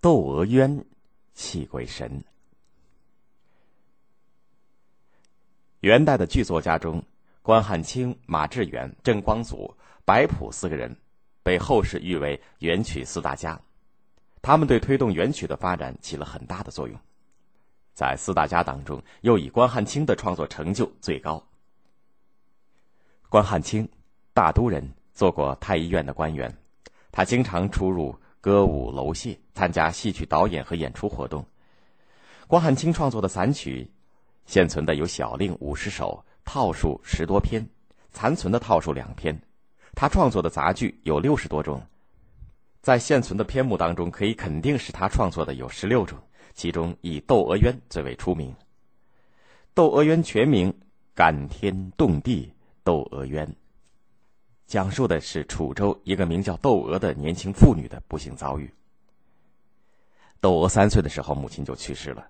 窦娥冤，泣鬼神。元代的剧作家中，关汉卿、马致远、郑光祖、白朴四个人被后世誉为元曲四大家，他们对推动元曲的发展起了很大的作用。在四大家当中，又以关汉卿的创作成就最高。关汉卿，大都人，做过太医院的官员，他经常出入。歌舞楼榭，参加戏曲导演和演出活动。关汉卿创作的散曲，现存的有小令五十首，套数十多篇，残存的套数两篇。他创作的杂剧有六十多种，在现存的篇目当中，可以肯定是他创作的有十六种，其中以《窦娥冤》最为出名。《窦娥冤》全名《感天动地窦娥冤》。讲述的是楚州一个名叫窦娥的年轻妇女的不幸遭遇。窦娥三岁的时候，母亲就去世了；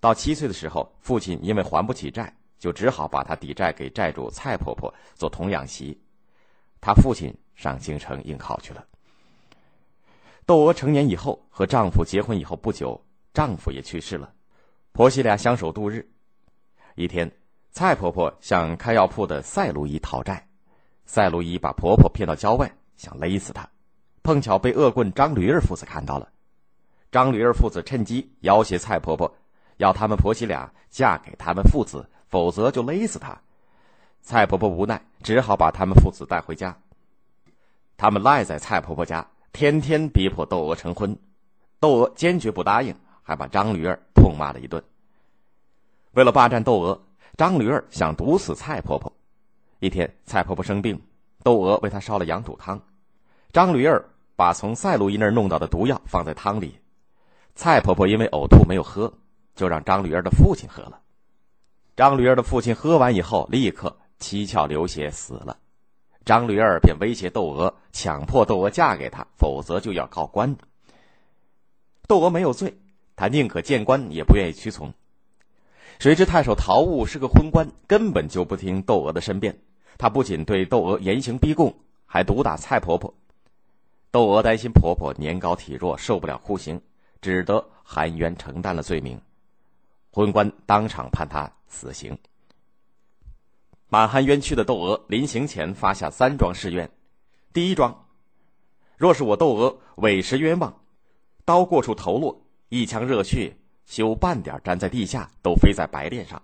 到七岁的时候，父亲因为还不起债，就只好把她抵债给债主蔡婆婆做童养媳。她父亲上京城应考去了。窦娥成年以后，和丈夫结婚以后不久，丈夫也去世了，婆媳俩相守度日。一天，蔡婆婆向开药铺的赛卢姨讨债。赛卢伊把婆婆骗到郊外，想勒死她，碰巧被恶棍张驴儿父子看到了。张驴儿父子趁机要挟蔡婆婆，要他们婆媳俩嫁给他们父子，否则就勒死她。蔡婆婆无奈，只好把他们父子带回家。他们赖在蔡婆婆家，天天逼迫窦娥成婚。窦娥坚决不答应，还把张驴儿痛骂了一顿。为了霸占窦娥，张驴儿想毒死蔡婆婆。一天，蔡婆婆生病，窦娥为她烧了羊肚汤。张驴儿把从赛路伊那儿弄到的毒药放在汤里，蔡婆婆因为呕吐没有喝，就让张驴儿的父亲喝了。张驴儿的父亲喝完以后，立刻七窍流血死了。张驴儿便威胁窦娥，强迫窦娥嫁给他，否则就要告官。窦娥没有罪，她宁可见官，也不愿意屈从。谁知太守陶务是个昏官，根本就不听窦娥的申辩。他不仅对窦娥严刑逼供，还毒打蔡婆婆。窦娥担心婆婆年高体弱，受不了酷刑，只得含冤承担了罪名。昏官当场判他死刑。满含冤屈的窦娥临刑前发下三桩誓愿：第一桩，若是我窦娥委实冤枉，刀过处头落，一腔热血。休半点粘在地下，都飞在白练上。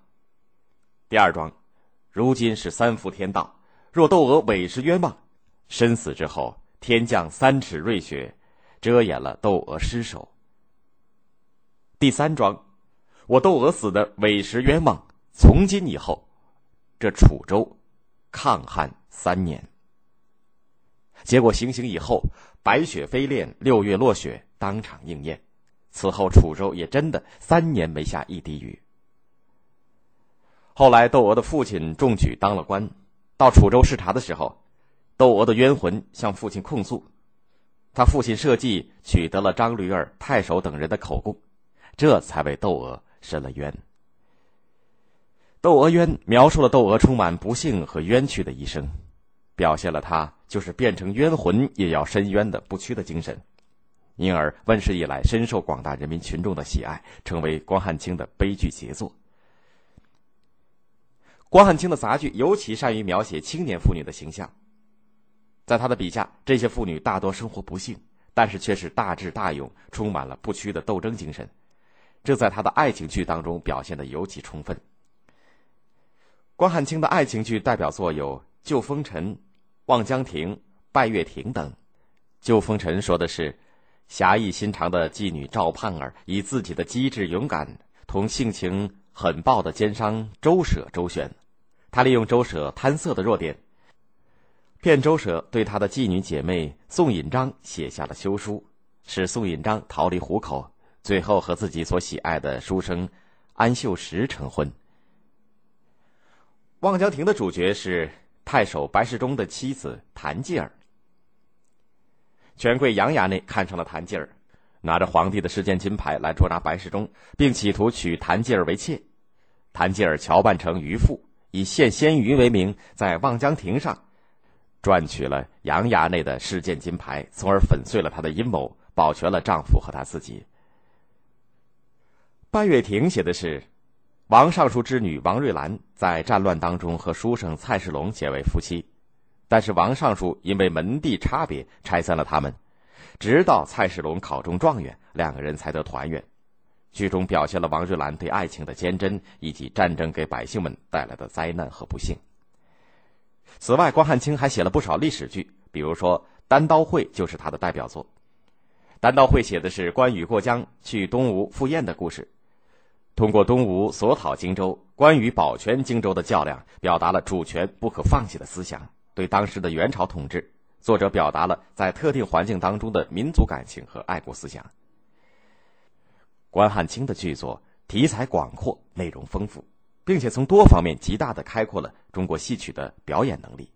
第二桩，如今是三伏天到，若窦娥委实冤枉，身死之后，天降三尺瑞雪，遮掩了窦娥尸首。第三桩，我窦娥死的委实冤枉，从今以后，这楚州抗旱三年。结果行刑以后，白雪飞炼，六月落雪，当场应验。此后，楚州也真的三年没下一滴雨。后来，窦娥的父亲中举当了官，到楚州视察的时候，窦娥的冤魂向父亲控诉，他父亲设计取得了张驴儿、太守等人的口供，这才为窦娥伸了冤。《窦娥冤》描述了窦娥充满不幸和冤屈的一生，表现了他就是变成冤魂也要伸冤的不屈的精神。因而问世以来深受广大人民群众的喜爱，成为关汉卿的悲剧杰作。关汉卿的杂剧尤其善于描写青年妇女的形象。在他的笔下，这些妇女大多生活不幸，但是却是大智大勇，充满了不屈的斗争精神。这在他的爱情剧当中表现的尤其充分。关汉卿的爱情剧代表作有《救风尘》《望江亭》《拜月亭》等。《救风尘》说的是。侠义心肠的妓女赵盼儿，以自己的机智勇敢，同性情狠暴的奸商周舍周旋。他利用周舍贪色的弱点，骗周舍对他的妓女姐妹宋引章写下了休书，使宋引章逃离虎口，最后和自己所喜爱的书生安秀实成婚。《望江亭》的主角是太守白世忠的妻子谭继儿。权贵杨衙内看上了谭继儿，拿着皇帝的世件金牌来捉拿白世忠，并企图娶谭继儿为妾。谭继儿乔扮成渔妇，以献鲜鱼为名，在望江亭上赚取了杨衙内的世件金牌，从而粉碎了他的阴谋，保全了丈夫和他自己，半月亭写的是，王尚书之女王瑞兰在战乱当中和书生蔡世龙结为夫妻，但是王尚书因为门第差别拆散了他们，直到蔡世龙考中状元，两个人才得团圆。剧中表现了王瑞兰对爱情的坚贞，以及战争给百姓们带来的灾难和不幸。此外，关汉卿还写了不少历史剧，比如说《单刀会》就是他的代表作。《单刀会》写的是关羽过江去东吴赴宴的故事，通过东吴索讨荆州、关羽保全荆州的较量，表达了主权不可放弃的思想。对当时的元朝统治，作者表达了在特定环境当中的民族感情和爱国思想。关汉卿的剧作题材广阔，内容丰富，并且从多方面极大的开阔了中国戏曲的表演能力。